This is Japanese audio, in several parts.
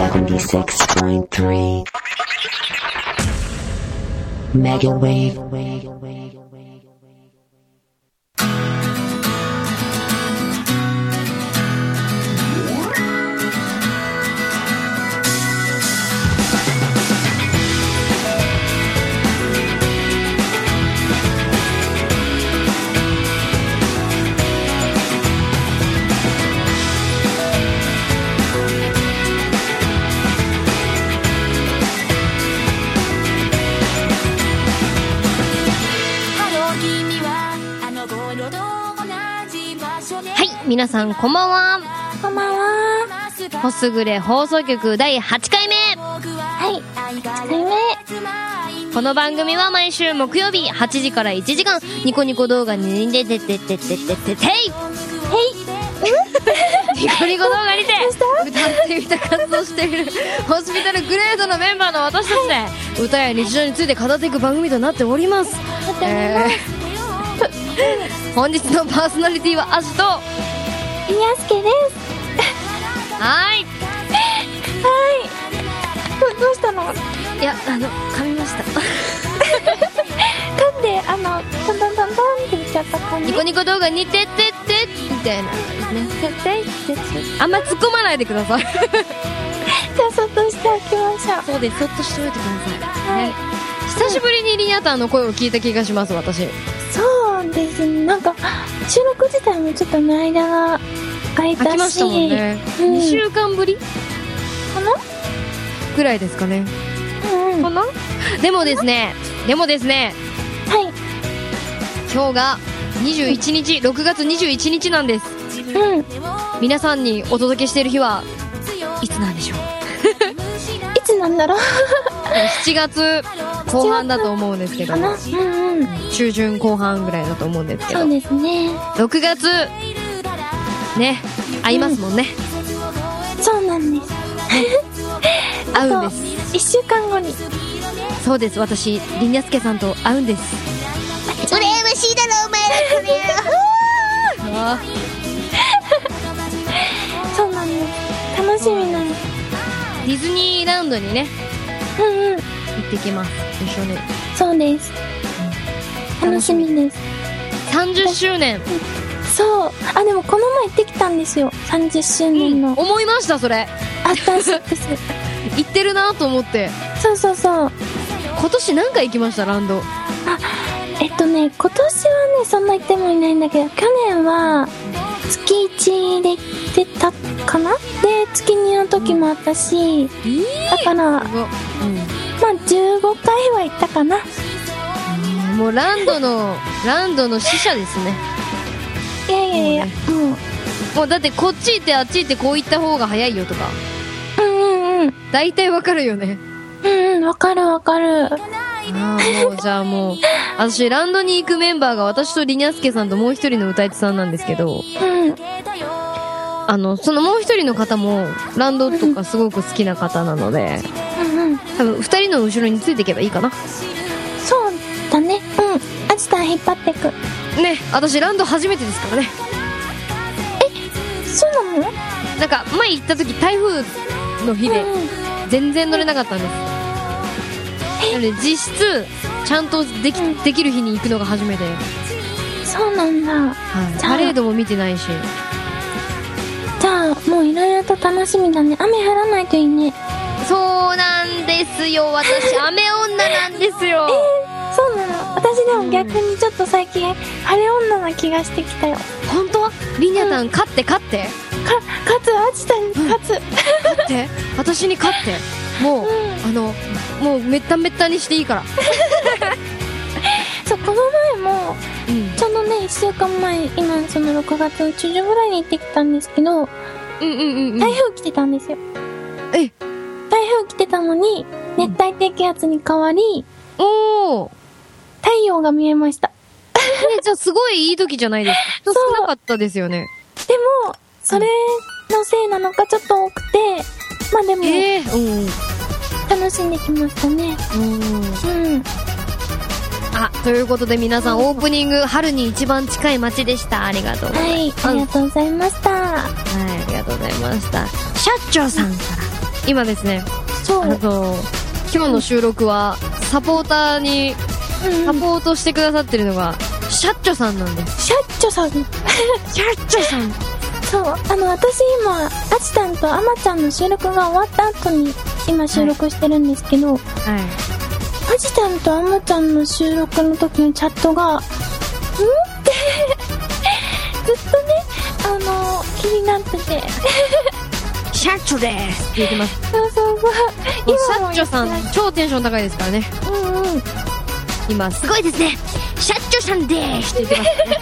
76.3 Mega Wave. 皆さんこんばんは。こんばんは。ホスグレ放送局第8回目。はい。1回目。この番組は毎週木曜日8時から1時間、ニコニコ動画に出てててててててい ニコニコ動画にて歌ってみた活動しているホスピタルグレードのメンバーの私たちで歌や日常について語っていく番組となっております。えー本日のパーソナリティはアシと、はイヤスケです。い。はい。どどうしたの？噛んいや、あの、噛みました。で、あの、トントントントンって言っちゃった感じ。ニコニコ動画にてってってみたいなね。絶対あんま突っ込まないでください。ゃあ、そっとしておきましょう。そうです、そっとしておいてください。はいね。久しぶりにリニアタンの声を聞いた気がします、私。そうですね。なんか、収録自体もちょっとの間が空いたし。ましたもんね。うん2週間ぶり？かぐらいですかね。なうんうん。はな？でもですね、でもですね、い。今日が21日、6月21日なんです。うん。い皆さんにお届けしている日は、いつなんでしょう？つなんだろう ?7 月後半だと思うんですけどうんうん。中旬後半ぐらいだと思うんですけどそう、ですね。6月、ね、会いますもんね。そうなんです。会うんです。一週間後に。そうです、私、りにゃすけさんと会うんです。羨ましいだろ、お前ら、これ。そうなんです。楽しみなんです。ディズニーランドにね、うんうん。行ってきます。一緒に。そうです。楽しみです。30周年。そう。あ、でもこの前行ってきたんですよ。30周年の。思いました、それ。あったそうです。行ってるなと思って。そうそうそう。今年何回行きました、ランド？えっとね、今年はね、そんな行ってもいないんだけど、去年は、月1で行ってたかな？で、月2の時もあったし、だから、まあすごい15回は行ったかな。うん。もうランドの、ランドの使者ですね。いやいやいや、もう、もうだってこっち行ってあっち行ってこう行った方が早いよとか、うんうんうん。大体わかるよね。うんうん、わかるわかる。ああ、もうじゃあもう、私ランドに行くメンバーが私とリニャスケさんともう一人の歌い手さんなんですけど、うん。あの、そのもう一人の方も、ランドとかすごく好きな方なので、うんうん。多分二人の後ろについていけばいいかな。そうだね。うん。アジタン引っ張ってく。ね、私ランド初めてですからね。そうなの？なんか、前行った時台風の日で、うん全然乗れなかったんです。なので実質、ちゃんとでき、できる日に行くのが初めて。そうなんだ。はい。パレードも見てないし。じゃあ、もういろいろと楽しみだね。雨降らないといいね。そうなんですよ。私、雨女なんですよ。そうなの私でも逆にちょっと最近、晴れ女な気がしてきたよ。か、本当？リニャタン、勝って勝って。勝つ、アジタンに勝つ。勝って？私に勝って。もう、あの、もうめっためったにしていいから。そう、この前も、うん。ちょうどね、1週間前、今、その6月の中旬ぐらいに行ってきたんですけど、うんうんうんうん。台風来てたんですよ。来てたのに、熱帯低気圧に変わり、おー。太陽が見えました。ね、じゃあすごいいい時じゃないですか。人 そう少なかったですよね。でも、それのせいなのかちょっと多くて、まあでも、ええうん。楽しんできましたね。うん。うん。あ、ということで皆さん、オープニング、春に一番近い街でした。ありがとうございます。はい、ありがとうございました。はい、ありがとうございました社長さんから今ですねそう。あの今日の収録はサポーターにうんサポートしてくださってるのがシャッチョさんなんですシャッチョさん。シャッチョさんそう。あの、私今、アチさんとアマちゃんの収録が終わった後に、今収録してるんですけど、はいアジちゃんとアマちゃんの収録の時のチャットが、ん？って、ずっとね、あの、気になってて。シャッチョです。って言ってます。そうそうそう。シャッチョさん超テンション高いですからね。うんうん。今すごいですね。シャッチョさんです。って言ってます。ね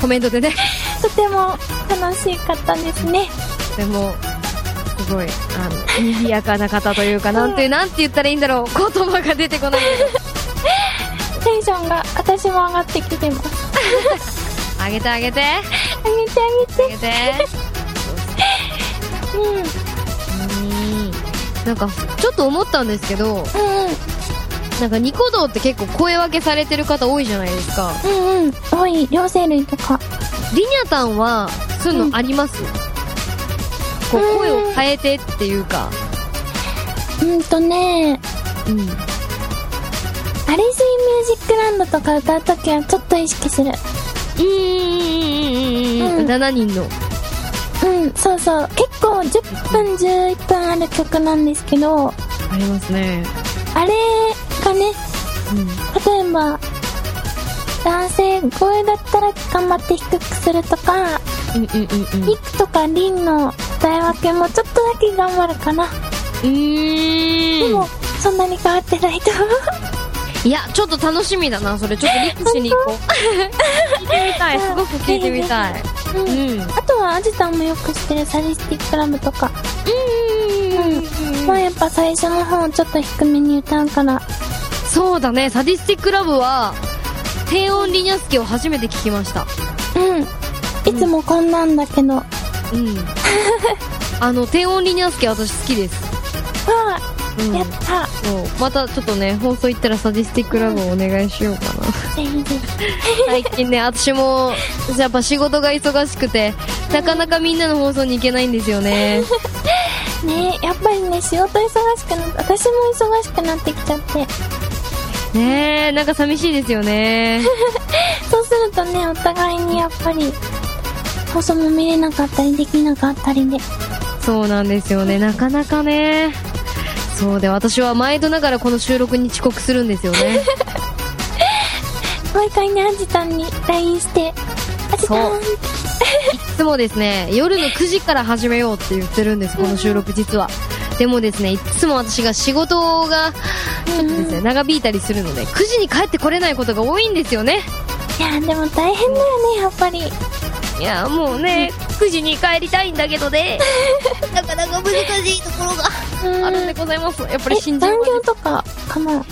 コメントでね。とても楽しかったですね。でもすごいあの賑やかな方というかなんてなんて言ったらいいんだろう。言葉が出てこない。テンションが私も上がってきてます。あげてあげて。ああげてあげて。げてうん。うんうんなんかちょっと思ったんですけどうん。なんかニコ動って結構声分けされてる方多いじゃないですかうんうん。多い、両生類とか。リニャタンはそういうのあります、こううん声を変えてっていうかうんとね、うんアリスイミュージックランドとか歌うときはちょっと意識する。うんうんうんうんうんうん7人のうん、そうそう。結構10分、11分ある曲なんですけど、ありますね。あれがね、うん。例えば、男性声だったら頑張って低くするとか、うんうんうんうん。リクとかリンの歌い分けもちょっとだけ頑張るかな。うーん。でも、そんなに変わってないと思う。いやちょっと楽しみだなそれ。ちょっとリックしに行こう。聞いてみたいすごく聞いてみたい うんうんあとは、アジさんもよく知ってるサディスティックラブとか。うんまあやっぱ最初の方ちょっと低めに歌うから。そうだねサディスティックラブは低音リニャスケを初めて聞きましたうん。いつもこんなんだけど。わうんあの低音リニャスケ私好きですあ、うんやった。そうまたちょっとね放送行ったらサディスティックラブをお願いしようかな。最近ね私もやっぱ仕事が忙しくてなかなかみんなの放送に行けないんですよね ねやっぱりね、仕事忙しくなって、私も忙しくなってきちゃって。ねえなんか寂しいですよね そうするとね、お互いにやっぱり、放送も見れなかったりできなかったりで。そうなんですよねなかなかねそうで私は毎度ながらこの収録に遅刻するんですよね。毎回ね、アジさんに LINE して、アジさんそう。いつもですね夜の9時から始めようって言ってるんですこの収録実は。でもですねいつも私が仕事がちょっとですね長引いたりするので9時に帰ってこれないことが多いんですよね。いや、でも大変だよね、やっぱり。いやもうね9時に帰りたいんだけどね。なかなか難しいところが。うんあるんでございます。やっぱりえ、新人残は業とかかな？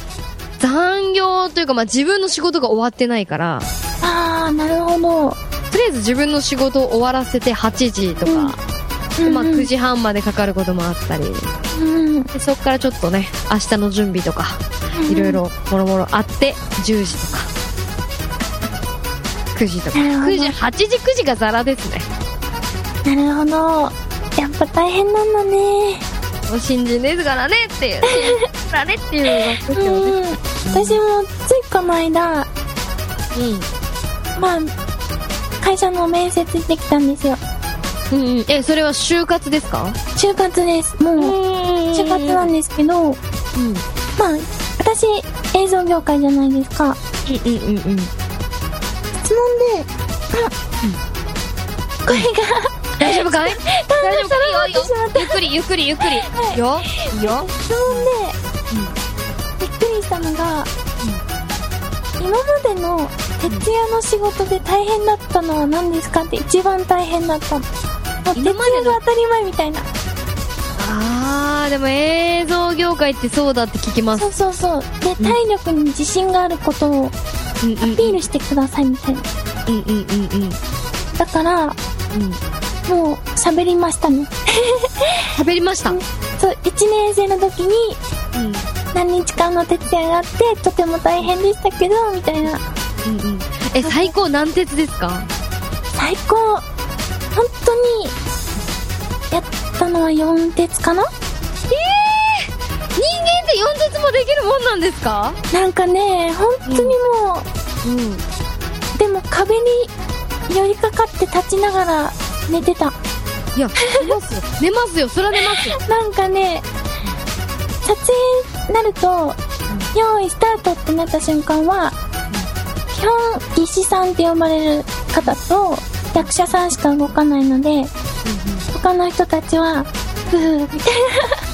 残業というかまあ自分の仕事が終わってないから。あー、なるほど。とりあえず自分の仕事を終わらせて8時とか、うん。まあ、9時半までかかることもあったり。うん。でそっからちょっとね明日の準備とかいろいろもろもろあって10時とか。9時とか。なるほど。9時8時9時がザラですね。なるほど。やっぱ大変なんだね。新人ですからねっていうからねっていうのがようん。ね私もついこの間、うんまあ、会社の面接行ってきたんですよ。うんうんえそれは就活ですか？就活です。もう、就活なんですけど、うんまあ、私、映像業界じゃないですか。うんうんうんうん質問で、声が、大丈夫かい？大丈夫かい？いいよゆっくりゆっくりゆっくり、よい。いよ。質問で、びっくりしたのが、今までの徹夜の仕事で大変だったのは何ですかって一番大変だったの。徹夜が当たり前みたいな。あーでも映像業界ってそうだって聞きます。そうそうそう。で、体力に自信があることをアうんうんうん。ピールしてくださいみたいな。うんうんうんうん。だから、うんもう喋りましたね。喋りました？うんそう、1年生の時に何日間の徹夜があって、とても大変でしたけど、みたいな。うんうん。え最高何鉄ですか？最高。本当に、やったのは4鉄かな？ええー、人間って4鉄もできるもんなんですか？なんかね本当にもう、うん。でも壁に寄りかかって立ちながら寝てた。いや寝ますよ。寝ますよ。それは寝ますよ。なんかね撮影なると、用意スタートってなった瞬間は、基本技師さんって呼ばれる方と役者さんしか動かないので、他の人たちはふーみたいな。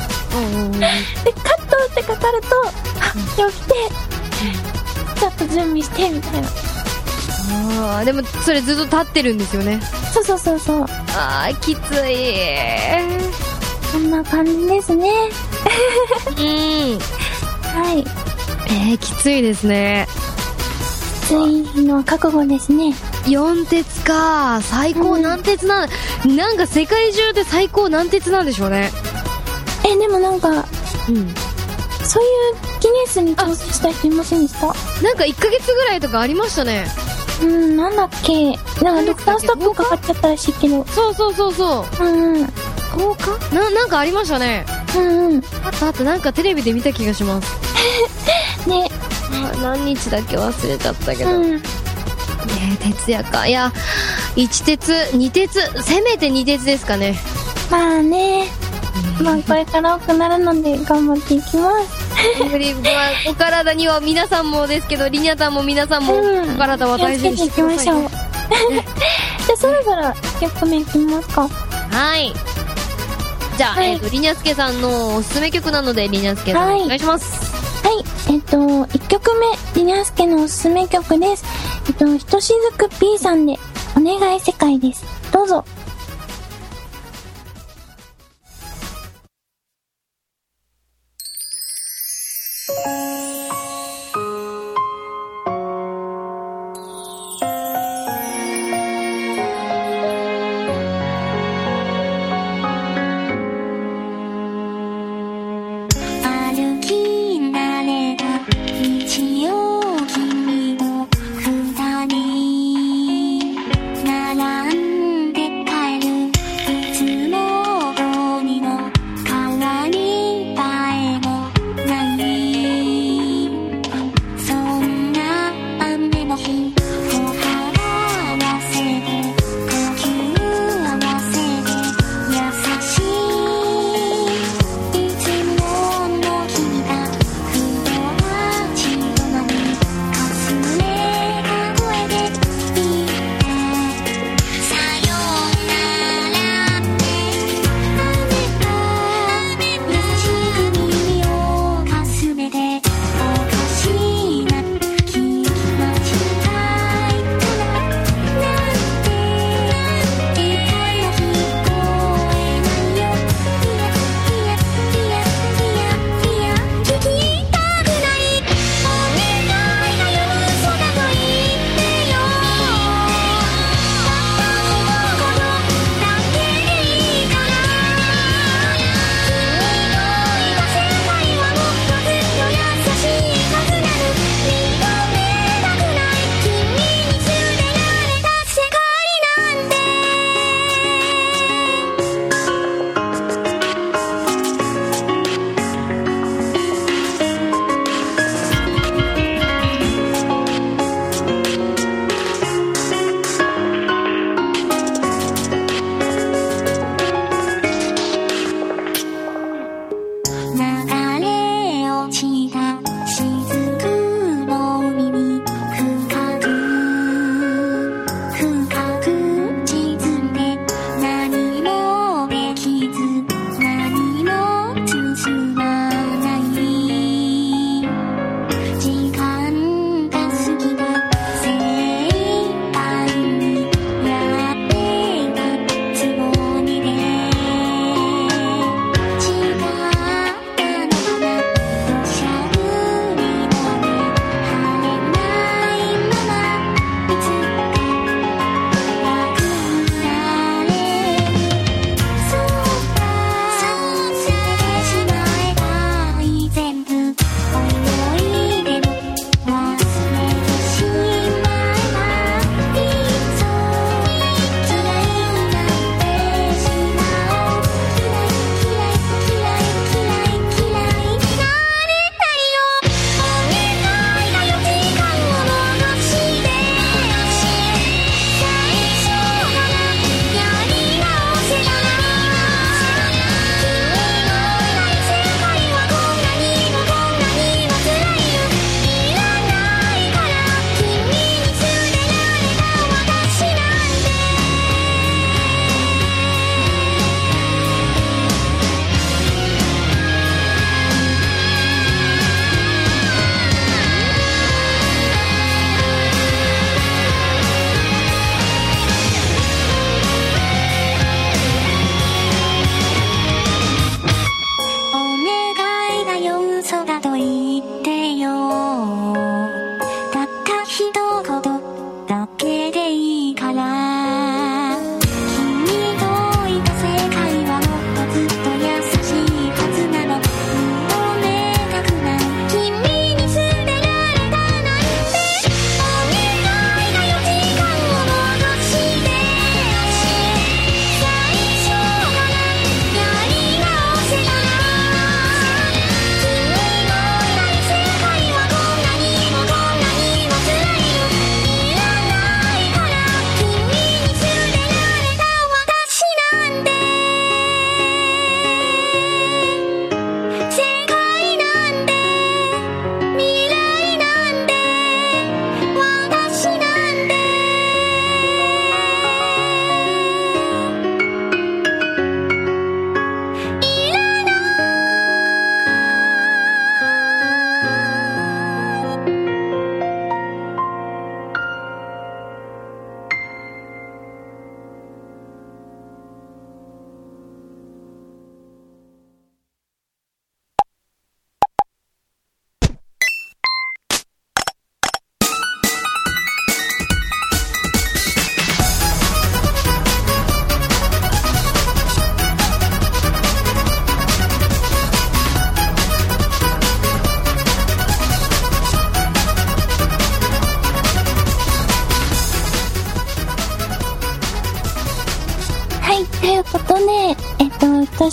でカットってかかるとあ起きてちょっと準備してみたいなあーでもそれずっと立ってるんですよね。そうそうそうそう。あーきつい。そんな感じですね。うん。はい。えー、きついですね。きついのは覚悟ですね。4鉄か。最高何鉄なん、なんか世界中で最高何鉄なんでしょうね。えでもなんかうん。そういうギネスに挑戦した人いませんでした？なんか1ヶ月ぐらいとかありましたねうん、なんだっけ？なんかドクターストップかかっちゃったらしいけど。そうそうそうそう。うん。うん。10日ななんかありましたね。うんうん。あったあった。なんかテレビで見た気がします。ね、あ何日だっけ忘れちゃったけど、うん。ねえ徹夜か。いや1鉄2鉄せめて2鉄ですかね。まあね。まあこれから多くなるので頑張っていきます。お体には皆さんもですけどリニャタンも皆さんもうんお体は大事にしょう。してくださいね じゃあそろそろ曲名いきますか。はいじゃあ、はいえっ、とリニャスケさんのおすすめ曲なのでリニャスケさん、はいお願いしますはい。えっと、1曲目、リニャスケのおすすめ曲です。えっと、ひとしずく P さんで、お願い世界です。どうぞ。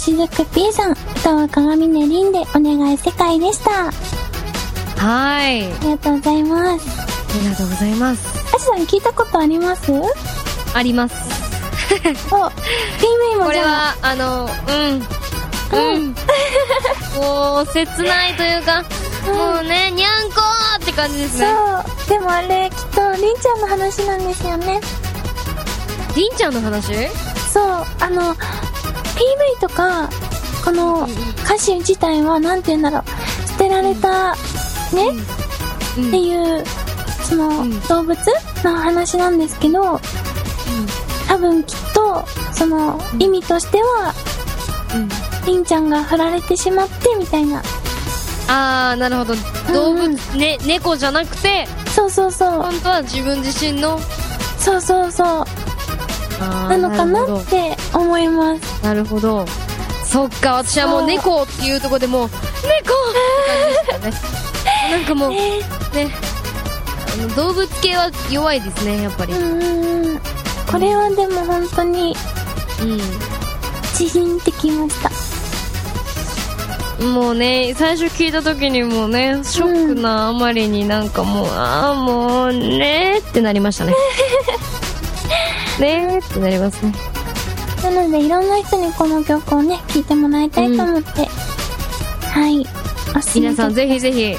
しずく P さん、歌は鏡ねりんでお願い世界でした。あはい。りがとうございます。ありがとうございます。あしさん聞いたことあります？お、あります。PV もじゃあ、これは、あの、うん。うん。もう、切ないというか、もうね、にゃんこーって感じですね。そう。でもあれ、きっと、りんちゃんの話なんですよね。りんちゃんの話？そう、あの、とか、この歌詞自体は、なんて言うんだろう、捨てられた、ね、うん。っていう、その、うん動物の話なんですけど、多分きっと、その、意味としては、うん。りんちゃんが振られてしまって、みたいな。あー、なるほど。動物、うんね、猫じゃなくて、そうそうそう。本当は自分自身の、そうそうそう。なのかなって思います。なるほど。そっか、私はもう猫っていうところでもう、猫って感じでしたね。なんかもう、ね、あの動物系は弱いですね、やっぱり。うんうんうん。これはでも本当に、チヒンってきました。うん。もうね、最初聞いた時にもうね、ショックなあまりになんかもう、ああ、もうねーってなりましたね。ねーってなりますね。なので、いろんな人にこの曲をね、聴いてもらいたいと思って、はい。おすすめ皆さんぜひぜひ、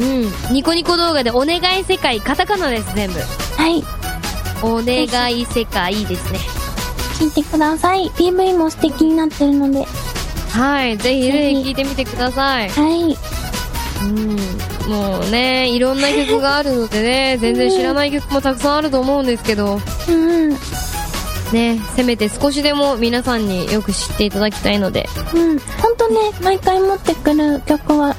うん。ニコニコ動画でお願い世界、カタカナです、全部。はい。お願い世界ですね。聴いてください。PV も素敵になってるので、はい。ぜひぜぜひひ聞いてみてください。はい。うん。もうね、いろんな曲があるのでね、全然知らない曲もたくさんあると思うんですけど、うんうん。ね、せめて少しでも皆さんによく知っていただきたいので、うん。ほんとね、毎回持ってくる曲は、も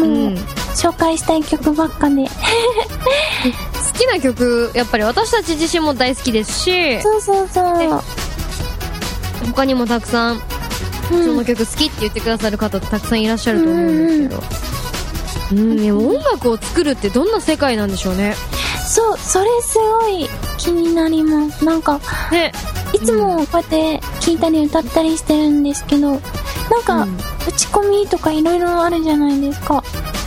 う、うん紹介したい曲ばっかで。好きな曲、やっぱり私たち自身も大好きですし、そうそうそう。ね他にもたくさん、うんその曲好きって言ってくださる方たくさんいらっしゃると思うんですけど。うん、でも音楽を作るってどんな世界なんでしょうね。そう、それすごい気になります。なんか、ね。いつもこうやって聴いたり歌ったりしてるんですけど、なんか、うん打ち込みとかいろいろあるじゃないですか。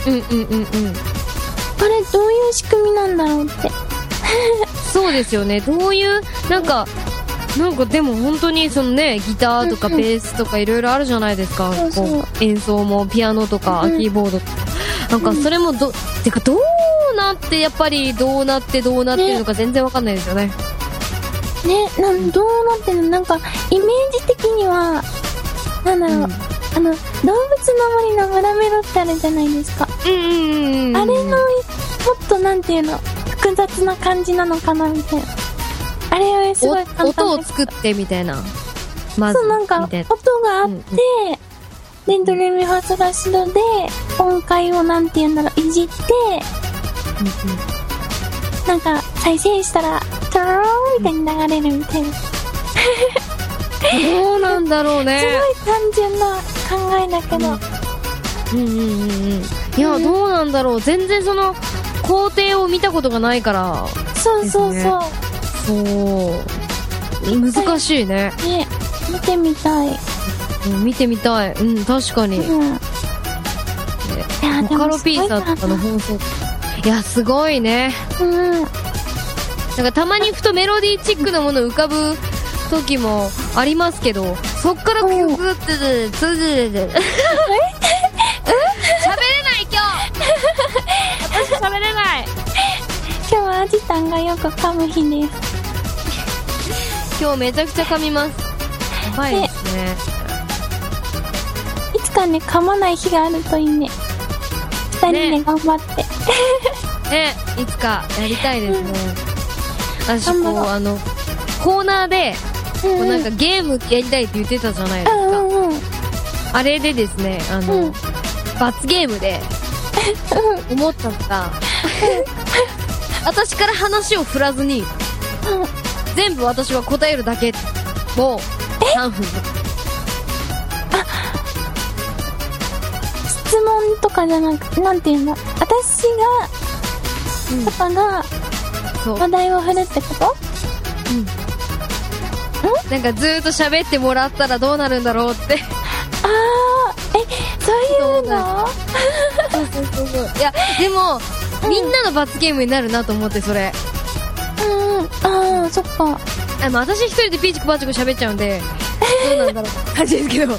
うんうんうんうん。あれ、どういう仕組みなんだろうって。そうですよね。どういう、なんか、なんかでも本当にそのね、ギターとかうんうんベースとかいろいろあるじゃないですか。そうそうこう演奏もピアノとかうんキーボードとか。なんかそれもど、てかどうなって、やっぱりどうなってどうなってるのか全然わかんないですよね。ね、なん、どうなってるの？なんか、イメージ的には、なんだろう、うんあの、動物の森の村メロってあるじゃないですか。うんうんうんうん。あれの、もっとなんていうの、複雑な感じなのかなみたいな。あれはすおごい簡単音を作ってみたいな。まず、そう、なんか、音があって、で、ドレミファソラシドで、音階をなんて言うんだろう、いじって、なんか、再生したら、トローンみたいに流れるみたいな。すどうなんだろうね。ごい単純な考えだけど、うんうんうんうん。いや、どうなんだろう。全然その、工程を見たことがないから、そうそうそう。そう。難しいね。ね、見てみたい。うん見てみたい。うん、確かに。うん。カロもすごい P なさんの放送。いや、すごいね。うん。なんかたまにふとメロディーチックなもの浮かぶ時もありますけど、そっから曲って、つつ喋れない今日私喋れない今日はアジタンがよく噛む日です。今日めちゃくちゃ噛みます。やばいですね。いつかね、噛まない日があるといいね。二人で頑張って。ね、いつかやりたいですね。私、こう、あの、コーナーで、こうんうなんかゲームやりたいって言ってたじゃないですか。うんうんうん。あれでですね、あの、うん罰ゲームで、思ったのが、私から話を振らずに、全部私は答えるだけ。もう、3分。質問とかじゃなくて、なんていうの？私が、パパが。話題を振るってこと？なんかずーっと喋ってもらったらどうなるんだろうって。あー、え、そういうの？そうそうそうそう。いや、でも、みんなの罰ゲームになるなと思って、それ。うん、あー、そっか。あの、私一人でピーチクパーチク喋っちゃうんで、どうなんだろう。感じですけど。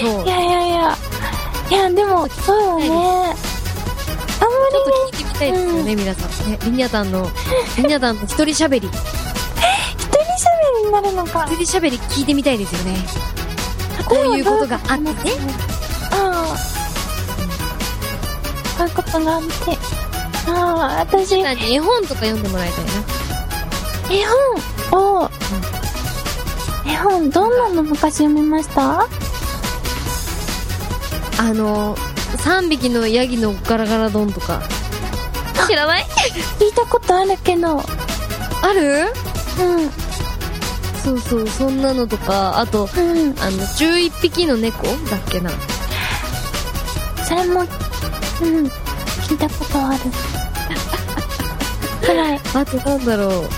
そう。いやいやいや。いや、でも、そうよね。あんまりね、たいですよね、皆さん。ね、リニャタンの、リニャタンの一人喋り。一人喋りになるのか。一人喋り聞いてみたいですよね。こういうことがあってね。ああ。こういうことがあって。ああ、私、絵本とか読んでもらいたいな。本？を、絵本、どんなの昔読みました？あの、3匹のヤギのガラガラ丼とか。知らない？聞いたことあるけど、うん。あるそうそう、そんなのとか、あと、うん。あの、11匹の猫？だっけな。それも、うん。聞いたことある。くらい。あとなんだろう。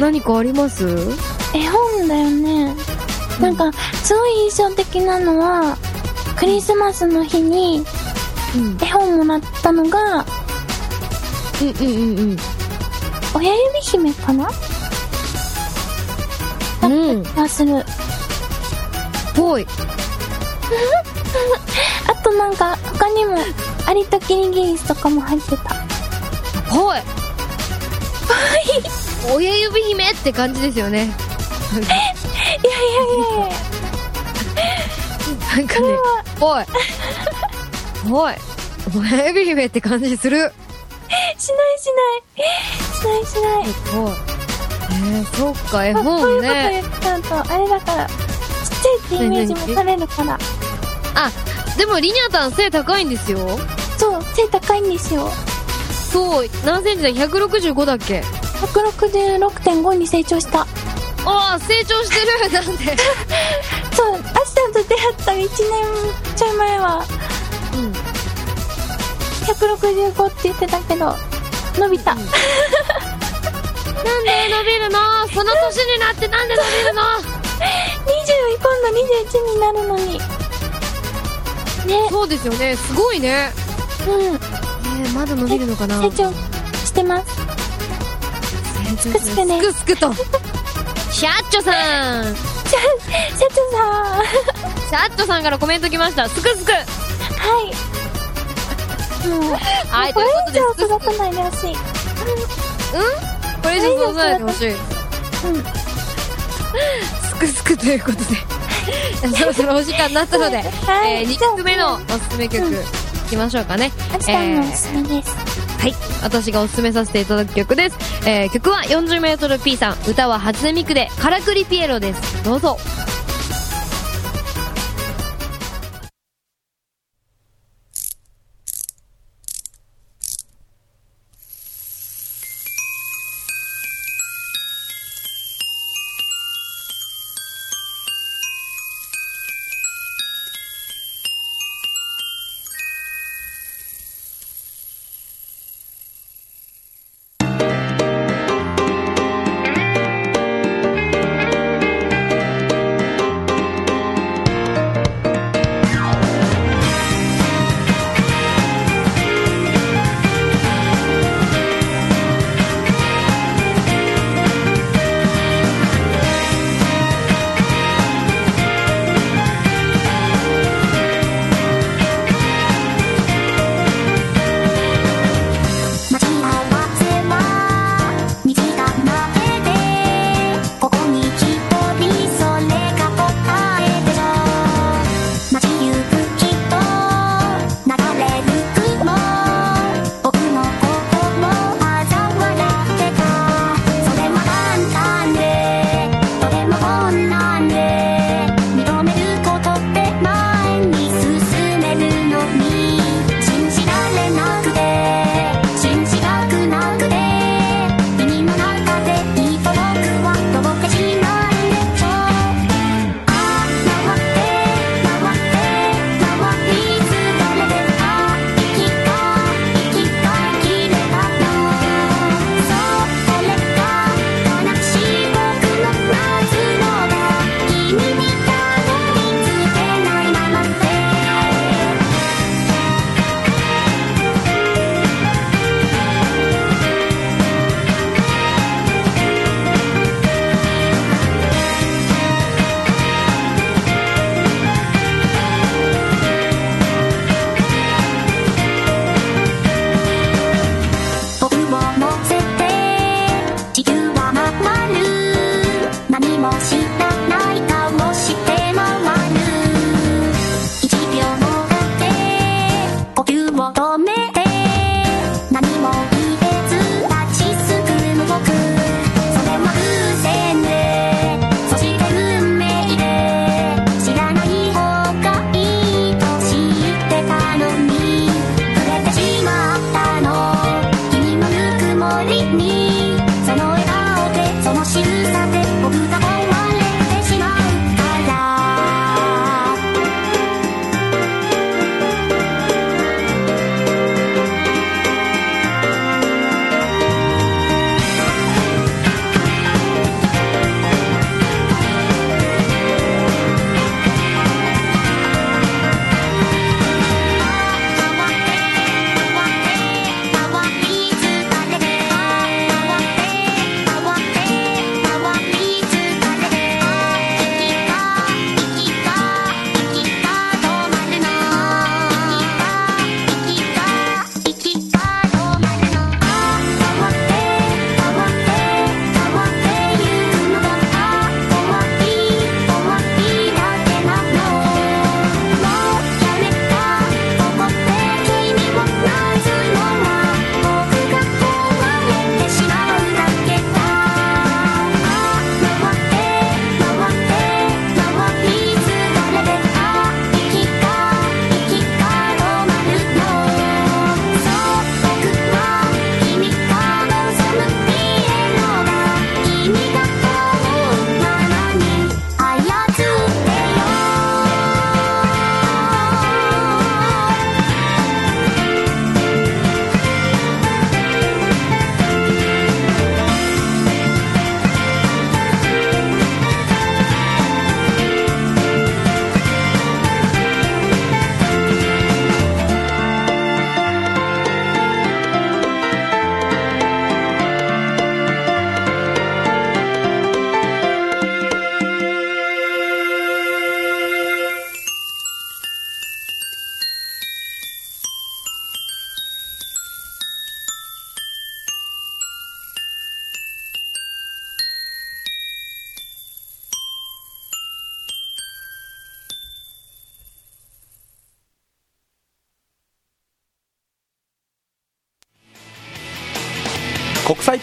何かあります？絵本だよね。なんか、すごい印象的なのは、クリスマスの日にうん。絵本もらったのが、うんうんうんうん。親指姫かな？うん。がする。ぽい。あとなんか、他にも、アリとキリギリスとかも入ってた。ぽい。親指姫って感じですよね。いやいやいやいやなんかね、ぽい。ぽい。親指姫って感じする。しないしない。しないしない。えー、そっか、絵あこういう本ことね。言っちゃうと、あれだから、ちっちゃいってイメージもされるから。あ、でもリニャタン背高いんですよ。そう、背高いんですよ。そう、何センチだ ?165 だっけ？166.5に成長した。ああ、成長してるなんで？そう、アシさんと出会った1年ちょい前は、うん。165って言ってたけど、伸びた。なんで伸びるの？その年になってなんで伸びるの？20、今度21になるのに。ね、そうですよね。すごいね。うん。えー、まだ伸びるのかな？成長してます？すくすくねすくすくと。シャッチョさんシャ、シャツさん。シャッチョさんからコメント来ました。すくすくはい。はい、ことれいうことで以上すくすく。育たないでほしい。これ以上そうさないでほしい。うん。すくすくということで。そろそろお時間になったので、はいえー、2曲目のおすすめ曲、うんいきましょうかね。アシさんのおすすめです。はい。私がおすすめさせていただく曲です。えー、曲は 40m P さん。歌は初音ミクで、カラクリピエロです。どうぞ。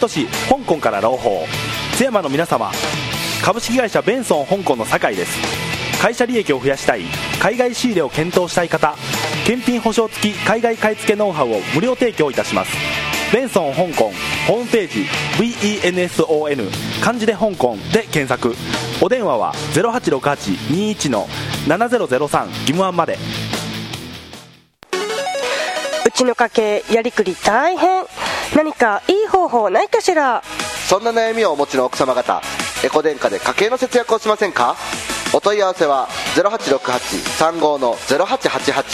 都市香港から朗報。津山の皆様株式会社ベンソン香港の酒井です。会社利益を増やしたい海外仕入れを検討したい方検品保証付き海外買い付けノウハウを無料提供いたします。ベンソン香港ホームページ VENSON 漢字で香港で検索。お電話は0868-21-7003義務案まで。うちの家計やりくり大変。何かいい方法ないかしら？そんな悩みをお持ちの奥様方エコ電化で家計の節約をしませんか？お問い合わせは0868-35の0888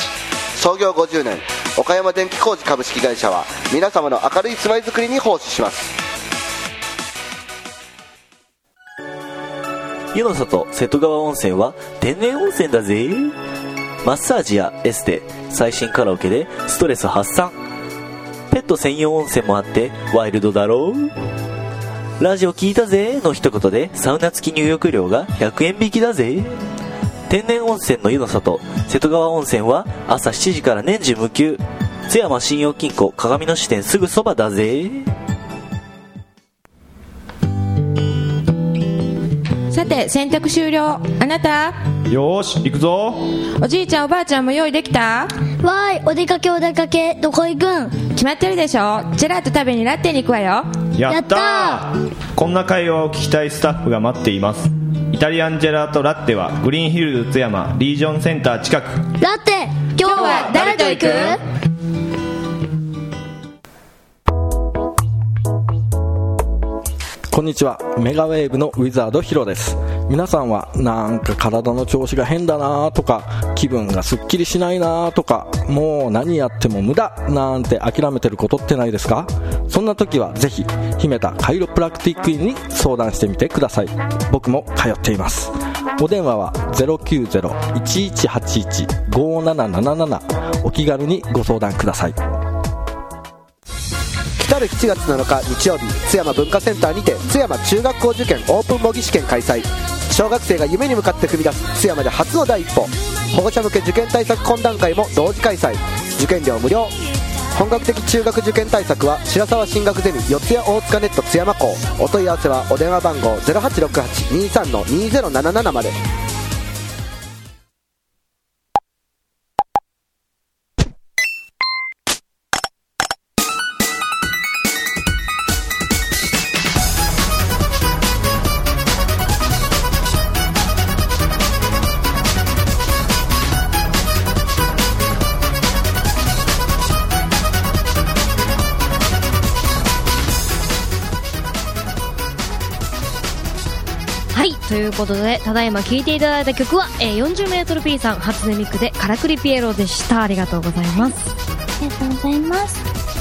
創業50年岡山電気工事株式会社は皆様の明るい住まいづくりに奉仕します。湯の里瀬戸川温泉は天然温泉だぜマッサージやエステ最新カラオケでストレス発散。ペット専用温泉もあってワイルドだろう？ラジオ聞いたぜの一言でサウナ付き入浴料が100円引きだぜ。天然温泉の湯の里瀬戸川温泉は朝7時から年中無休。津山信用金庫鏡の支店すぐそばだぜ。さて洗濯終了。あなた？よーし行くぞ。おじいちゃんおばあちゃんも用意できた？わーいお出かけお出かけどこ行くん？決まってるでしょ。ジェラート食べにラッテに行くわよ。やったー。こんな会話を聞きたいスタッフが待っています。イタリアンジェラートラッテはグリーンヒルズ津山リージョンセンター近く。ラッテ今日は誰と行く？こんにちは。メガウェーブのウィザードヒロです皆さんはなんか体の調子が変だなとか気分がすっきりしないなとかもう何やっても無駄なんて諦めてることってないですか？そんな時はぜひ姫田カイロプラクティック院に相談してみてください。僕も通っています。お電話は090-1181-5777お気軽にご相談ください。来る7月7日日曜日津山文化センターにて津山中学校受験オープン模擬試験開催。小学生が夢に向かって踏み出す津山で初の第一歩。保護者向け受験対策懇談会も同時開催。受験料無料。本格的中学受験対策は白沢進学ゼミ四谷大塚ネット津山校。お問い合わせはお電話番号086823-2077まで。ことでただいま聴いていただいた曲は、えー、40mP さん初音ミクで「カラクリピエロ」でしたありがとうございますありがとうございます。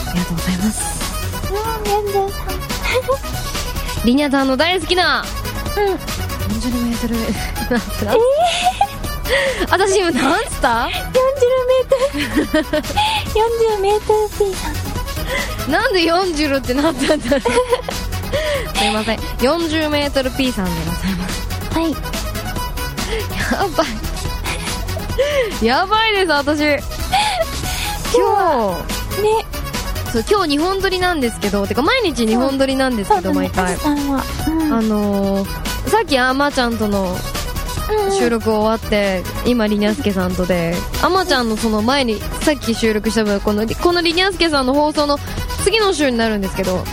ありがとうございますうん、全然さん。リニャさんの大好きなうん。40メートルなんつった？私今なんつった？40メートル。40メートル P さん。なんで40ってなったんだろうすいません 40mP さんでございますはい。やばいやばいです私今日ね。そう今日日本撮りなんですけどてか毎日日本撮りなんですけど、毎回。あのー、さっきあまちゃんとの収録終わって、今りにゃすけさんとであまちゃんのその前にさっき収録した分このこのりにゃすけさんの放送の次の週になるんですけど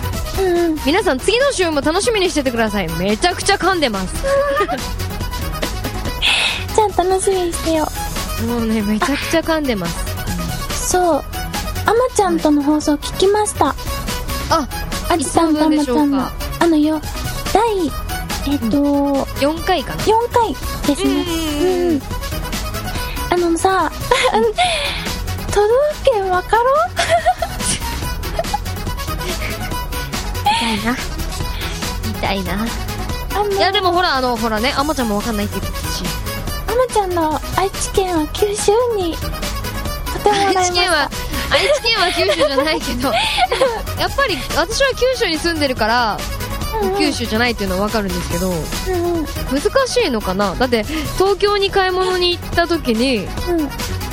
うんうん。皆さん次の週も楽しみにしててくださいめちゃくちゃ噛んでます じゃあ楽しみにしてよ。もうねめちゃくちゃ噛んでますそう。あまちゃんとの放送聞きました。ああじさんとあまちゃんの。あのよ、第、えっと、4回かな4回ですね。うん。あのさ、都道府県わかろ痛いな。たいな。いやでもほらあのほらねあまちゃんもわかんないって言ってたし。あまちゃんの愛知県は九州にとてもいました。愛知県は愛知県は九州じゃないけど。やっぱり私は九州に住んでるから、九州じゃないっていうのは分かるんですけど、難しいのかな？だって東京に買い物に行った時に、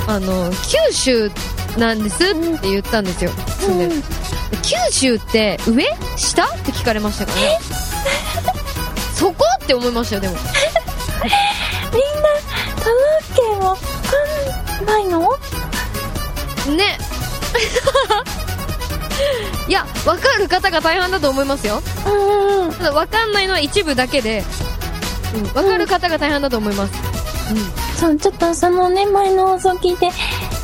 あの九州なんですって言ったんですよ、住んでる、90って上？下？って聞かれましたからね。そこ？って思いましたよでも。みんな都道府県わかんないの？ね。いや分かる方が大半だと思いますよ。うん、ただ分かんないのは一部だけで、うん、分かる方が大半だと思います、うん、うん、そうちょっとそのね前の放送聞いて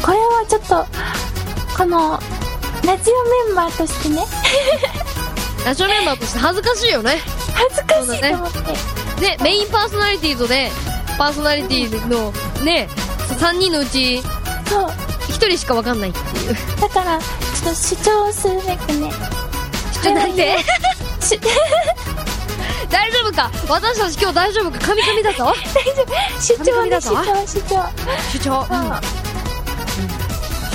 これはちょっとこのラジオメンバーとしてね。ラジオメンバーとして恥ずかしいよね。恥ずかしいと思って、でメインパーソナリティとでパーソナリティのね3人のうちそう。1人しか分かんないっていう。だからちょっと主張するべくね。ちょなんて し 大丈夫か？私たち今日大丈夫か？神々だぞ。大丈夫。主張ねだぞ。張主張。主張、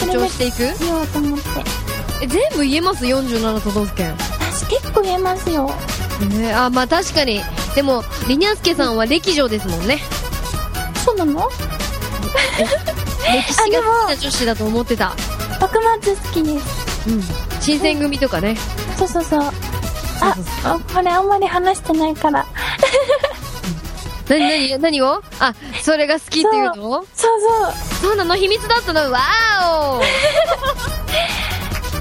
主張していく？言おうと思ってえ全部言えます47都道府県。私結構言えますよ。ねあまあ確かに。でもリニャスケさんは歴女ですもんね。そうなの？歴史が好きな女子だと思ってた。幕末好きです。うん。新選組とかね。そうそうそう。ああこれあんまり話してないから。何何何を？あそれが好きっていうの？そう。そうそう。なの？秘密だったの？わーお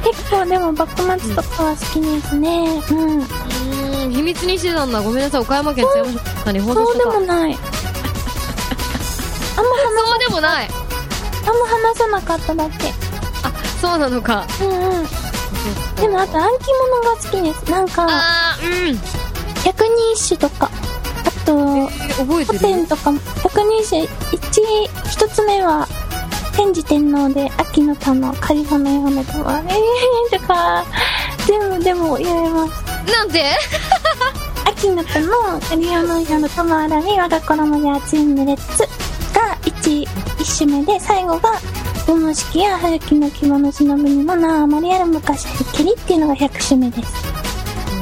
結構でも幕末とかは好きですね。うん。うーん。秘密にしてたんだ。ごめんなさい。岡山県津山市さん。に放送そうでしたかもない。あんまそうでもない。話あんま話さなかっただけ。あそうなのか。うんうん。でもあと暗記物が好きです。なんかあーうん。百人一首とか。あと覚えて古典るとかも。百人一首一一つ目は天智天皇で秋の田の仮穂のようなとかえーとか全部でも言えます。なんて秋の田の仮穂のような玉あらみ我が衣で熱い熱烈が一一首目で最後が桃式や春樹の着物忍ぶにもなあまりある昔はけりっていうのが100首目です。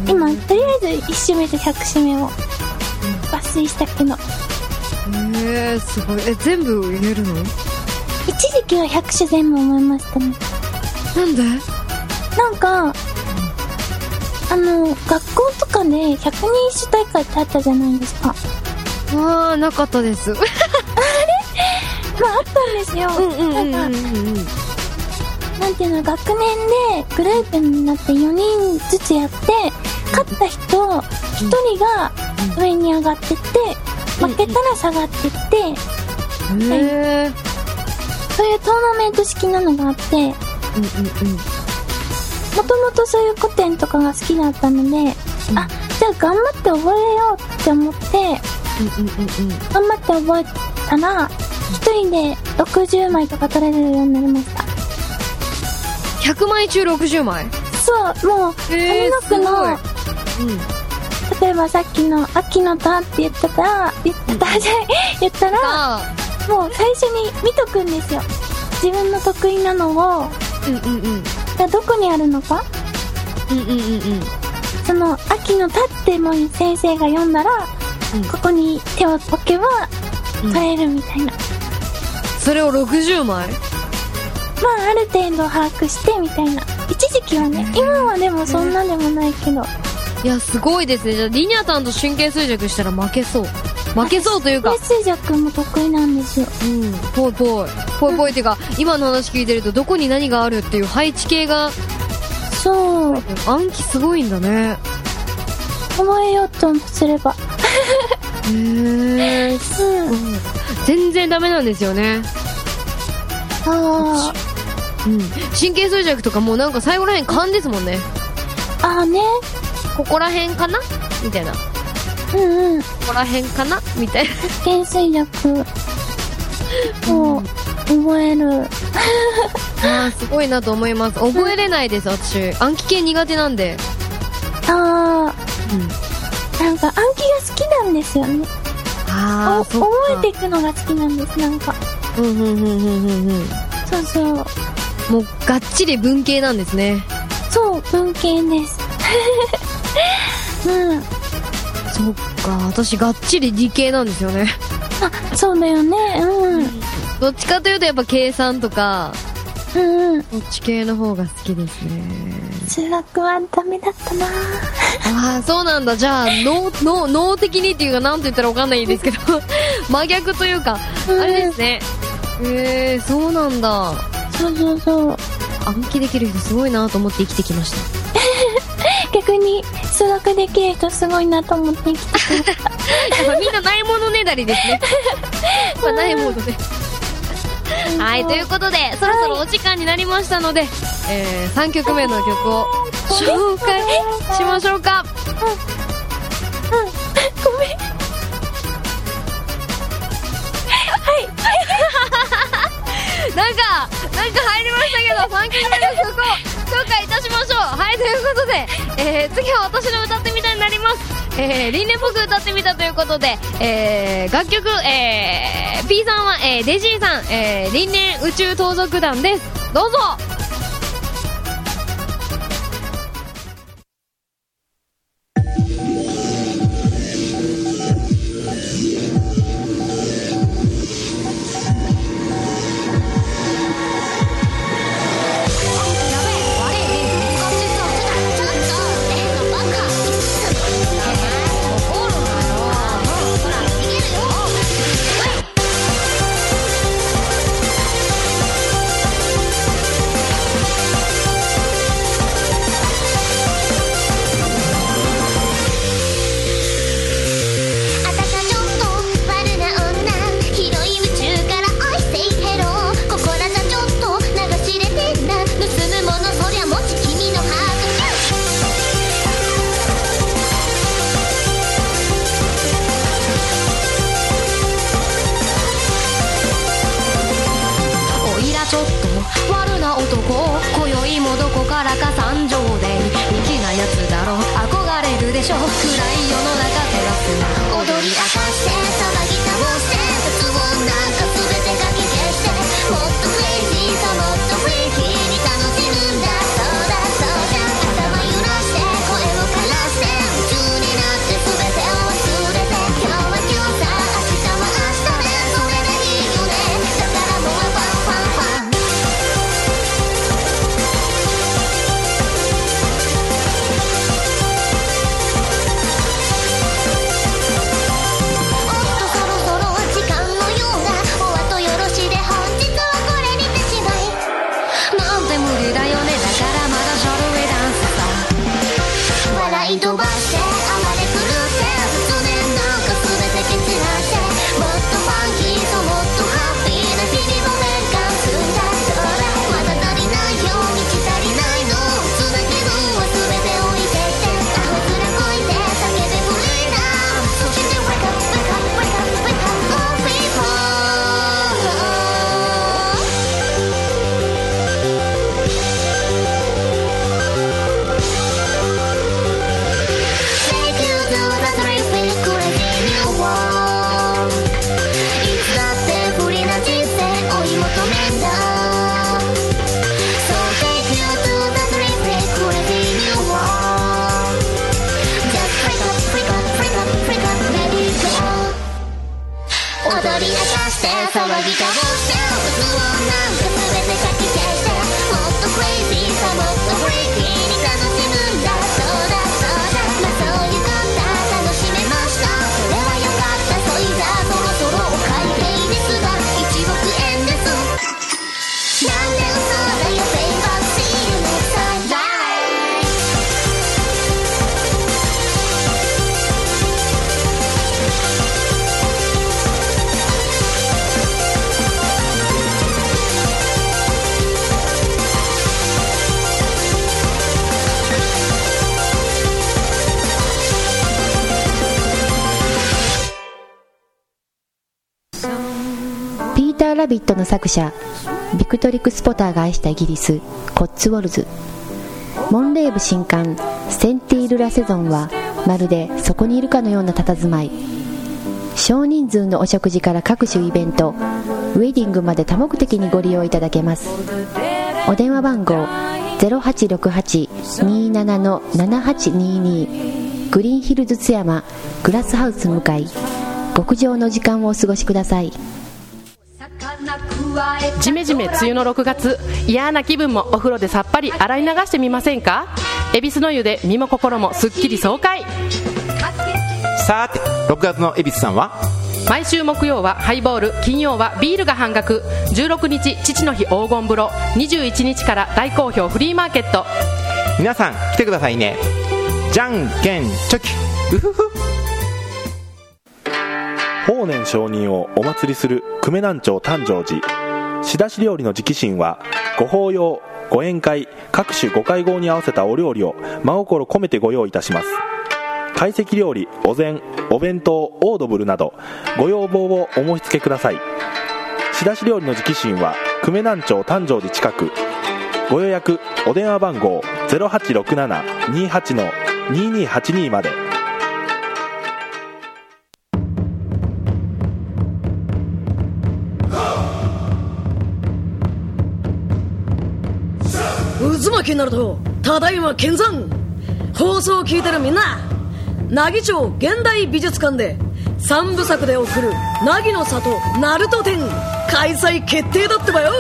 今とりあえず1首目と100首目を抜粋したけど。えー、すごい。え全部言えるの？一時期は100首全部思いましたね。なんで？なんかあの学校とかで百人一首大会ってあったじゃないですか。ああなかったです。まああったんですよ、うんうんうんなんかうん。うんなんていうの学年でグループになって4人ずつやって勝った人1人が上に上がってって負けたら下がってってへえそういうトーナメント式なのがあってうんうんうん。もともとそういう古典とかが好きだったので、あじゃあ頑張って覚えようって思ってうんうんうんうん。頑張って覚えたら1人で60枚とか取れるようになりました。100枚中60枚？そうもうへー上の句のうん。例えばさっきの「秋の田」って言ってたら言ってたじゃない言ったらあもう最初に見とくんですよ。自分の得意なのを。ーうんうんうん。がどこにあるのか？うんうんうんうん。その「秋の田」ってもう先生が読んだら、うん。ここに手を置けばうん。取れるみたいな、それを60枚？まあある程度把握してみたいな。一時期はね今はでもそんなでもないけど。いやすごいですね。じゃあリニャさんと神経衰弱したら負けそう負けそうというか。メッセージャ君も得意なんですよ。うん。ぽいぽい。ぽいぽいっていうか今の話聞いてるとどこに何があるっていう配置系が。そう。暗記すごいんだね。覚えようとすれば。へえうん。全然ダメなんですよね。あうん。神経衰弱とかもうなんか最後らへん勘ですもんね。あああね。ここらへんかな？みたいな。こうんうん。こらへんかな？みたいな。減衰力。を覚える。あーすごいなと思います。覚えれないです私。暗記系苦手なんで。あうんあなんか暗記が好きなんですよね。おああ覚えていくのが好きなんですなんか。うんうんうんうんうんうん。そうそう。もうがっちり文系なんですね。そう文系です。うんそっか私がっちり理系なんですよね。あそうだよね。うん。どっちかというとやっぱ計算とかうんうん。そっち系の方が好きですね。数学はダメだったな。ああそうなんだ。じゃあ脳脳脳的にっていうか何て言ったら分かんないんですけど 真逆というか、あれですね。へえそうなんだ。そうそうそう。暗記できる人すごいなと思って生きてきました。逆に数学できる人すごいなと思って生きてやっぱみんなないものねだりですね。まあないものではいということでそろそろお時間になりましたので、えー、3曲目の曲を紹介しましょうか。ごめん入りましたけど、3曲目の曲を紹介いたしましょう。はい、ということで、えー、次は私の歌ってみたいになります。えー、リンネっぽく歌ってみたということで、えー、楽曲、えー、P さんは、えー、デジーさん、えー、輪廻宇宙盗賊団です。どうぞター・ラビットの作者ビクトリック・スポターが愛したイギリスコッツウォルズ。モンレーブ新刊センティール・ラセゾンはまるでそこにいるかのような佇まい。少人数のお食事から各種イベントウェディングまで多目的にご利用いただけます。お電話番号0868-27-7822グリーンヒルズ津山グラスハウス向かい。極上の時間をお過ごしください。ジメジメ梅雨の6月。嫌な気分もお風呂でさっぱり。洗い流してみませんか？恵比寿の湯で身も心もすっきり爽快。さて6月の恵比寿さんは？毎週木曜はハイボール。金曜はビールが半額。16日父の日黄金風呂。21日から大好評フリーマーケット。皆さん来てくださいね。じゃんけんチョキ。うふふ法然上人をお祭りする久米南町誕生寺。仕出し料理の直進はご法要ご宴会各種ご会合に合わせたお料理を真心込めてご用意いたします。懐石料理お膳お弁当オードブルなどご要望をお申し付けください。仕出し料理の直進は久米南町誕生寺近く。ご予約お電話番号0867-28-2282まで。渦巻になるとただいま見参。放送を聞いてるみんな奈義町現代美術館で3部作で送る「凪の里ナルト展」開催決定だってばよ。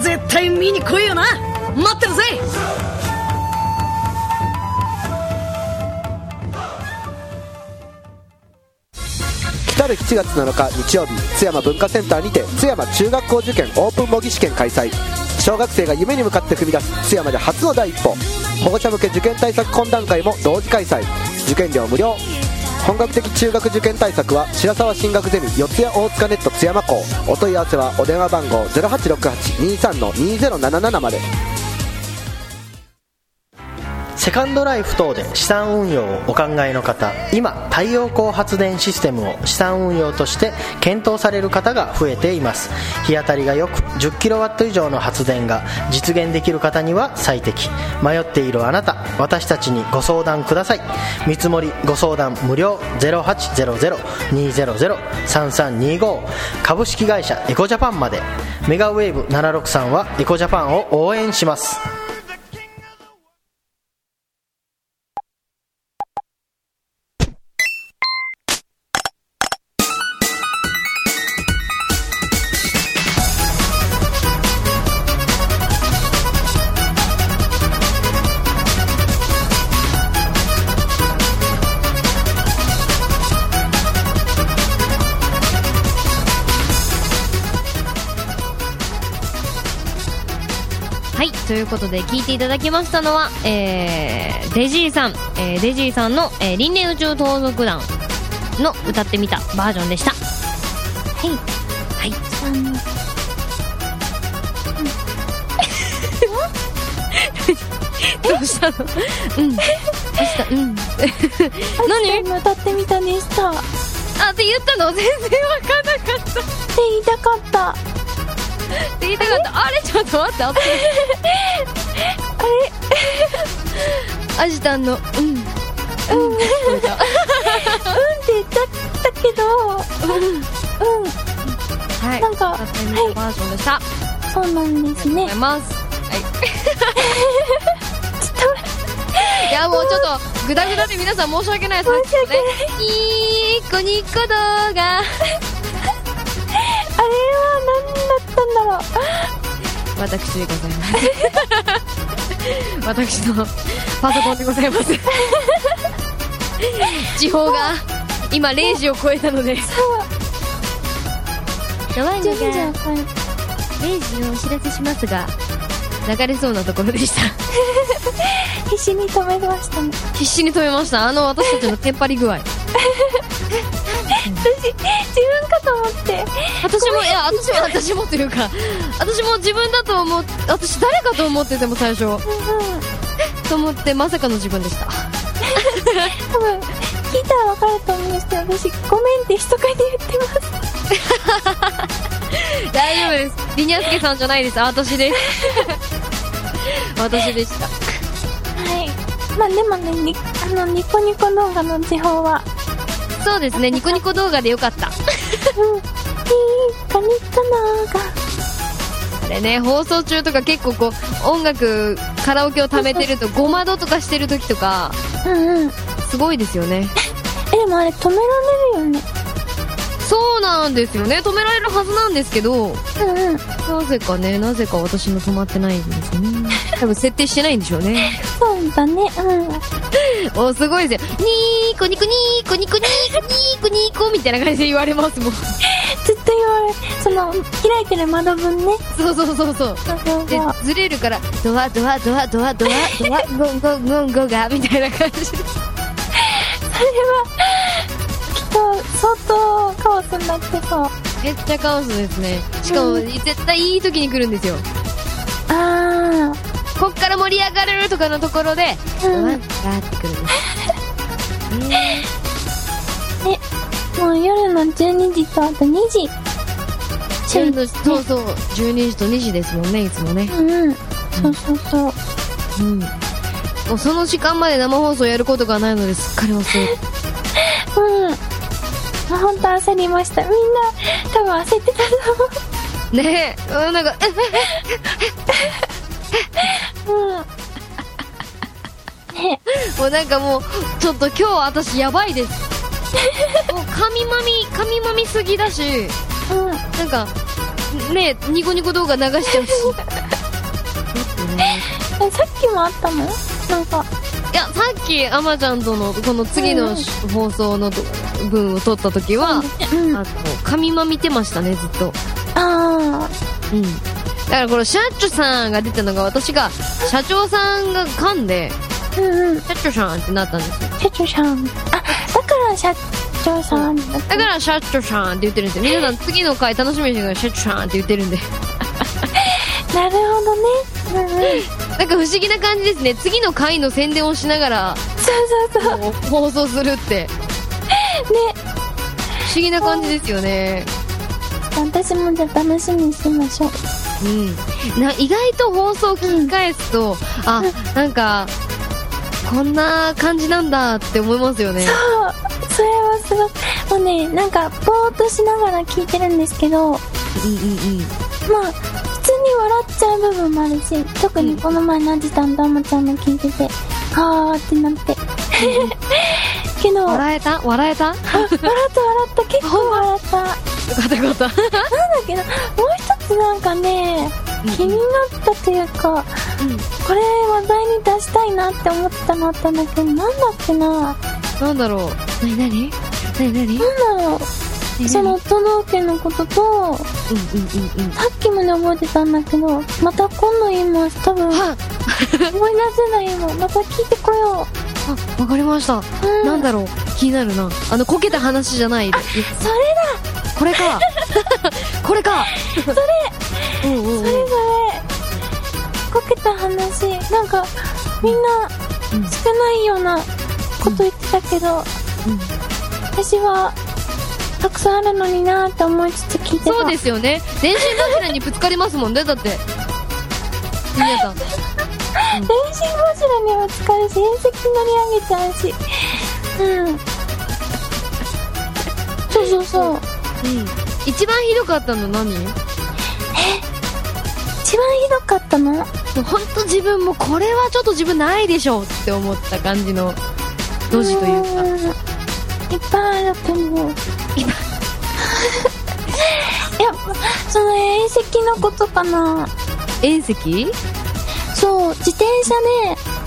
絶対見に来いよな。待ってるぜ。来る7月7日日曜日津山文化センターにて津山中学校受験オープン模擬試験開催。小学生が夢に向かって踏み出す津山で初の第一歩。保護者向け受験対策懇談会も同時開催。受験料無料。本格的中学受験対策は白沢進学ゼミ四谷大塚ネット津山校。お問い合わせはお電話番号0868-23-2077まで。セカンドライフ等で資産運用をお考えの方今太陽光発電システムを資産運用として検討される方が増えています。日当たりが良く 10kW 以上の発電が実現できる方には最適。迷っているあなた私たちにご相談ください。見積もりご相談無料0800-200-3325株式会社エコジャパンまで。メガウェーブ763はエコジャパンを応援します。ことで聞いていただきましたのは、えー、デジーさん、えー、デジーさんの、えー、輪廻宇宙盗賊団の歌ってみたバージョンでした。はい。はい。あの、どうしたの？うん。どうしたうん。何歌ってみたでした。あ、って言ったの？全然わかんなかった。って言いたかった。って言いたかった。あれちょっと待って、あれアジタンの、うん。うん。うん。うんって言っちゃったけど、うん。うん。はい。なんか、はい。バージョンでした。そうなんですね。ありがとうございます。はい。いやもうちょっとグダグダで皆さん申し訳ないですね。ニーコニコ動画。あれは何だったんだろう。私でございます。私のパソコンでございます。時報が今0時を超えたので。弱いのが順序を変え0時をお知らせしますが、流れそうなところでした。必死に止めましたね。必死に止めました。あの私たちのテンパり具合。私、自分かと思って。私も、いや、私も、私もというか、私も自分だと思っ、私誰かと思ってても最初。と思って、まさかの自分でした。多分、聞いたらわかると思うんですけど、私、ごめんって密かに言ってます。大丈夫です。リニアスケさんじゃないです。あ私です。私でした。はい。まあでもね、にあの、ニコニコ動画の時報は、そうですね、ニコニコ動画でよかった。あれね、放送中とか結構こう、音楽、カラオケを貯めてると、ごまどとかしてる時とか、うんうん。すごいですよね。え、でもあれ止められるよね。そうなんですよね止められるはずなんですけど、うんうん。なぜかねなぜか私の止まってないんですよね 多分設定してないんでしょうねそうだね。うん。おすごいですよニーコニコニーコニコニーコニーコニーコみたいな感じで言われますもん ずっと言われその、開いてる窓分ね。そうそうそうそうでずれるからドアドアドアドアドアドアゴンゴンゴンゴンガみたいな感じでそれは、相当カオスになってそう。めっちゃカオスですねしかも、うん絶対いい時に来るんですよあこっから盛り上がるとかのところで、うんってくるんですー。え、もう夜の12時とあと2時。そうそう12時と2時ですもんねいつもねうんうん。そうそうそう。うんもうその時間まで生放送やることがないのですっかり遅いうん。あ本当焦りました。みんな、多分焦ってたと思ねえうんなんかう。うん。ねもうなんかもうちょっと今日私やばいです もう神まみ神まみすぎだしうん。なんかねえニコニコ動画流しちゃうし え、さっきもあったの？なんか、いやさっきあまちゃんとのこの次の放送のと分を撮った時は、うん。あの神ま見てましたねずっとあうんだからこの社長さんが出たのが私が社長さんが噛んでー。うんうん。社長さんってなったんですよ社長さん。あ、だから社長さんだから社長さんって言ってるんですよ皆さん次の回楽しみにしてください社長さんって言ってるんで なるほどね。うんうん。なんか不思議な感じですね次の回の宣伝をしながらそうそうそう。放送するってね。不思議な感じですよね。私もじゃあ楽しみにしましょう。うん。な意外と放送聞き返すと、あなんかこんな感じなんだって思いますよね。そう。それはすごく、もうね、なんか、ぼーっとしながら聞いてるんですけど、まあ、うんうん。うん普通に笑っちゃう部分もあるし、特にこの前なじたんとあまちゃんの聞いてて、はーってなって。笑笑えた？笑えた？よった笑った、結構笑った。なんだかったよかった。けど、もう一つなんかね、気になったというか、これ話題に出したいなって思ったのあったんだけど、なんだっけな。なんだろう。何何？何何？なんだろう。その都道府県のことと、うんうんうんうん。さっきまで覚えてたんだけど、また今度言います。多分、思い出せない今。また聞いてこよあわかりました、う。うん、なんだろう。気になるな。あのこけた話じゃない。それこれか。これか。だそれ。うんうんうん。それぞれ、こけた話、なんか、みんな、少ないようなこと言ってたけど、私は、たくさんあるのになーって思いつつ聞いてた。そうですよね。電信柱にぶつかりますもんねだって。皆さん電信柱には使うし、遠石乗り上げちゃうし。うん。そうそうそう。うん一番ひどかったの何？も一番ひどかったの？うほんと自分もこれはちょっと自分ないでしょうって思った感じのドジというかいっぱいあると思う。いっぱい。いや、その遠石のことかな。遠石？そう、自転車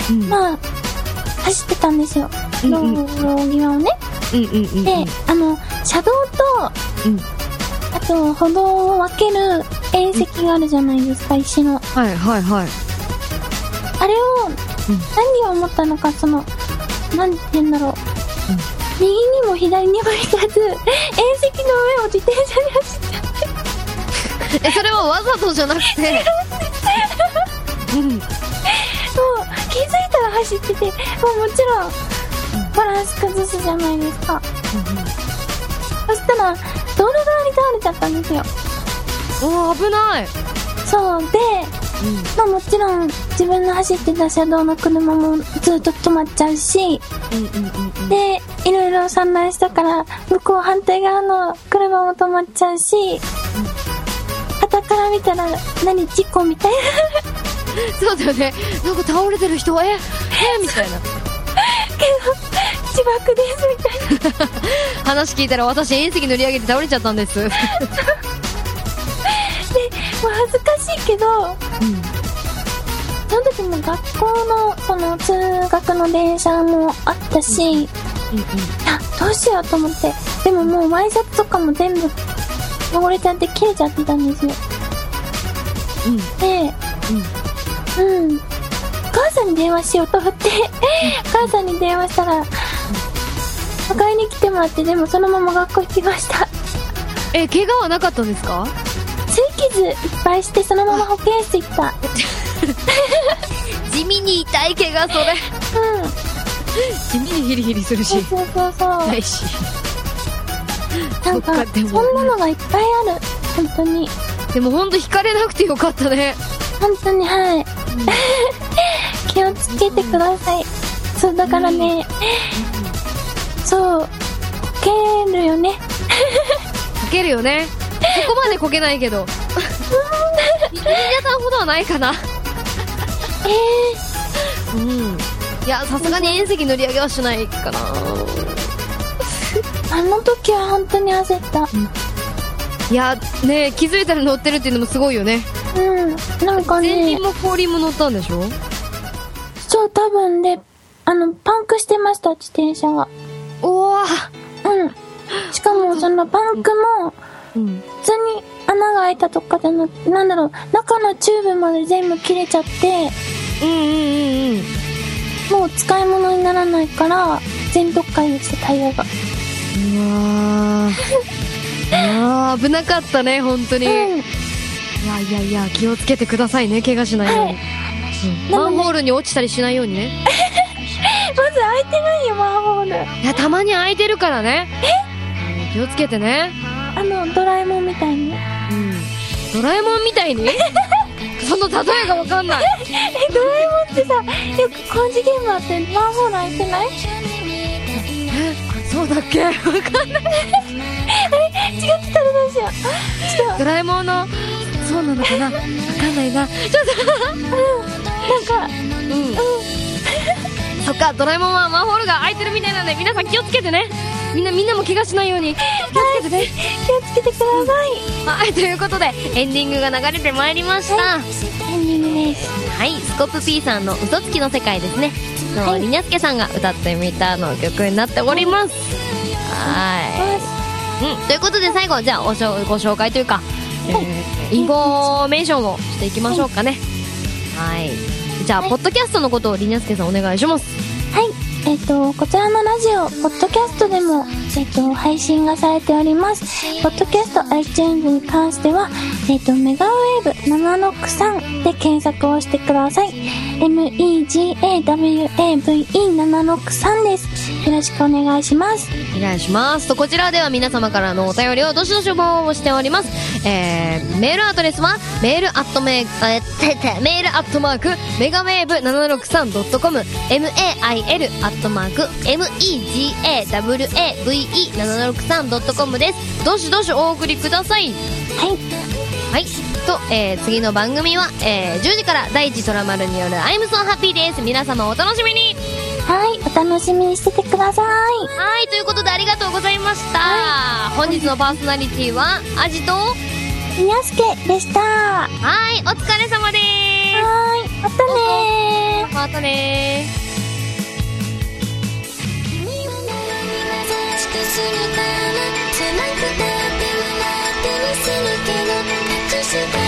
で、うんまあ、走ってたんですよ。道うんうん路際をね。うんうんうんで、あの、車道と、うんあと歩道を分ける縁石があるじゃないですか、石の。はいはいはいあれを、何を思ったのか、その、なんて言うんだろう。右にも左にも行かず、縁石の上を自転車で走っちゃって。えそれはわざとじゃなくて うんもう、気づいたら走ってて、もうもちろん、バランス崩すじゃないですか。そしたら、道路側に倒れちゃったんですよ。おー危ないそう、で、まあもちろん、自分の走ってた車道の車もずっと止まっちゃうし、で、いろいろ散乱したから、向こう反対側の車も止まっちゃうし、傍から見たら、何、事故みたいな。そうだよね。なんか倒れてる人ええみたいな。けど、事しばくですみたいな。話聞いたら私遠石乗り上げて倒れちゃったんです。でもう恥ずかしいけど、その時も学校のその通学の電車もあったし、あどうしようと思って。でももうワイシャツとかも全部汚れちゃって切れちゃってたんですよ、でうん、お母さんに電話しようと思ってお母さんに電話したら迎えに来てもらってでもそのまま学校行きました。え怪我はなかったんですか？擦り傷いっぱいしてそのまま保健室行った。地味に痛い怪我それ。地味にヒリヒリするし。そうそうそうそう。痛いし。なんかそんなのがいっぱいある。本当に。でも本当引かれなくてよかったね本当にはい、気をつけてください。そうだからね、そうこけるよね。こけるよね。そこまでこけないけど。皆さんほどはないかな。えうん。いやさすがに遠石乗り上げはしないかな。あの時は本当に焦った。いやね気づいたら乗ってるっていうのもすごいよねうんなんかね前輪も後輪も乗ったんでしょ？そう多分であのパンクしてました自転車が。おおうん。しかもそのパンクもうん。普通に穴が開いたとかじゃなくなんだろう中のチューブまで全部切れちゃってうんうんうんうん。もう使い物にならないから全読解でしたタイヤが。うわー。うわー。危なかったね本当に、うんいやいやいや気をつけてくださいね怪我しないように、うん。マンホールに落ちたりしないようにね。まず開いてないよマンホール。いやたまに開いてるからね。気をつけてね。あのドラえもんみたいに。うん。ドラえもんみたいに？その例えがわかんない。えドラえもんってさよく工事現場ってマンホール開いてない？そうだっけ？わかんない。あれ違ってたらどう。しようドラえもんのそうなのかな？わかんないな。ちょっとなんかうん、そっかドラえもんはマンホールが開いてるみたいなんで皆さん気をつけてね。みんなみんなも怪我しないように。気をつけてね。気をつけてください。はいということでエンディングが流れてまいりました、エンディングです。はい、スコップ P さんの嘘つきの世界ですね。の、りにゃすけさんが歌ってみたの曲になっております。はい。うん、ということで最後、じゃあおしょご紹介というか、えーインフォメーションをしていきましょうかね。はい。じゃあ、ポッドキャストのことをりにゃすけさんお願いします。はい。えっ、と、こちらのラジオ、ポッドキャストでも、えっ、と、配信がされております。ポッドキャスト iTunes に関しては、えっ、と、メガウェーブ763で検索をしてください。megawave763 です。よろしくお願いします。お願いします。と、こちらでは皆様からのお便りをどしどし応募しております。えー、メールアドレスは、メールアットメー、えー、メールアットマーク、メガウェーブ 763.com、mail アットマーク、megawave763.com です。どしどしお送りください。はい。はい。と、えー、次の番組は、えー、10時から第一トラマルによる I'm so happy です。皆様お楽しみにはい。お楽しみにしててください。はい、ということでありがとうございました。本日のパーソナリティは、アジと、はみやすけでした。はーい、お疲れ様でーーい。またねー。す。またねー。君は優しくするから狭くて listen.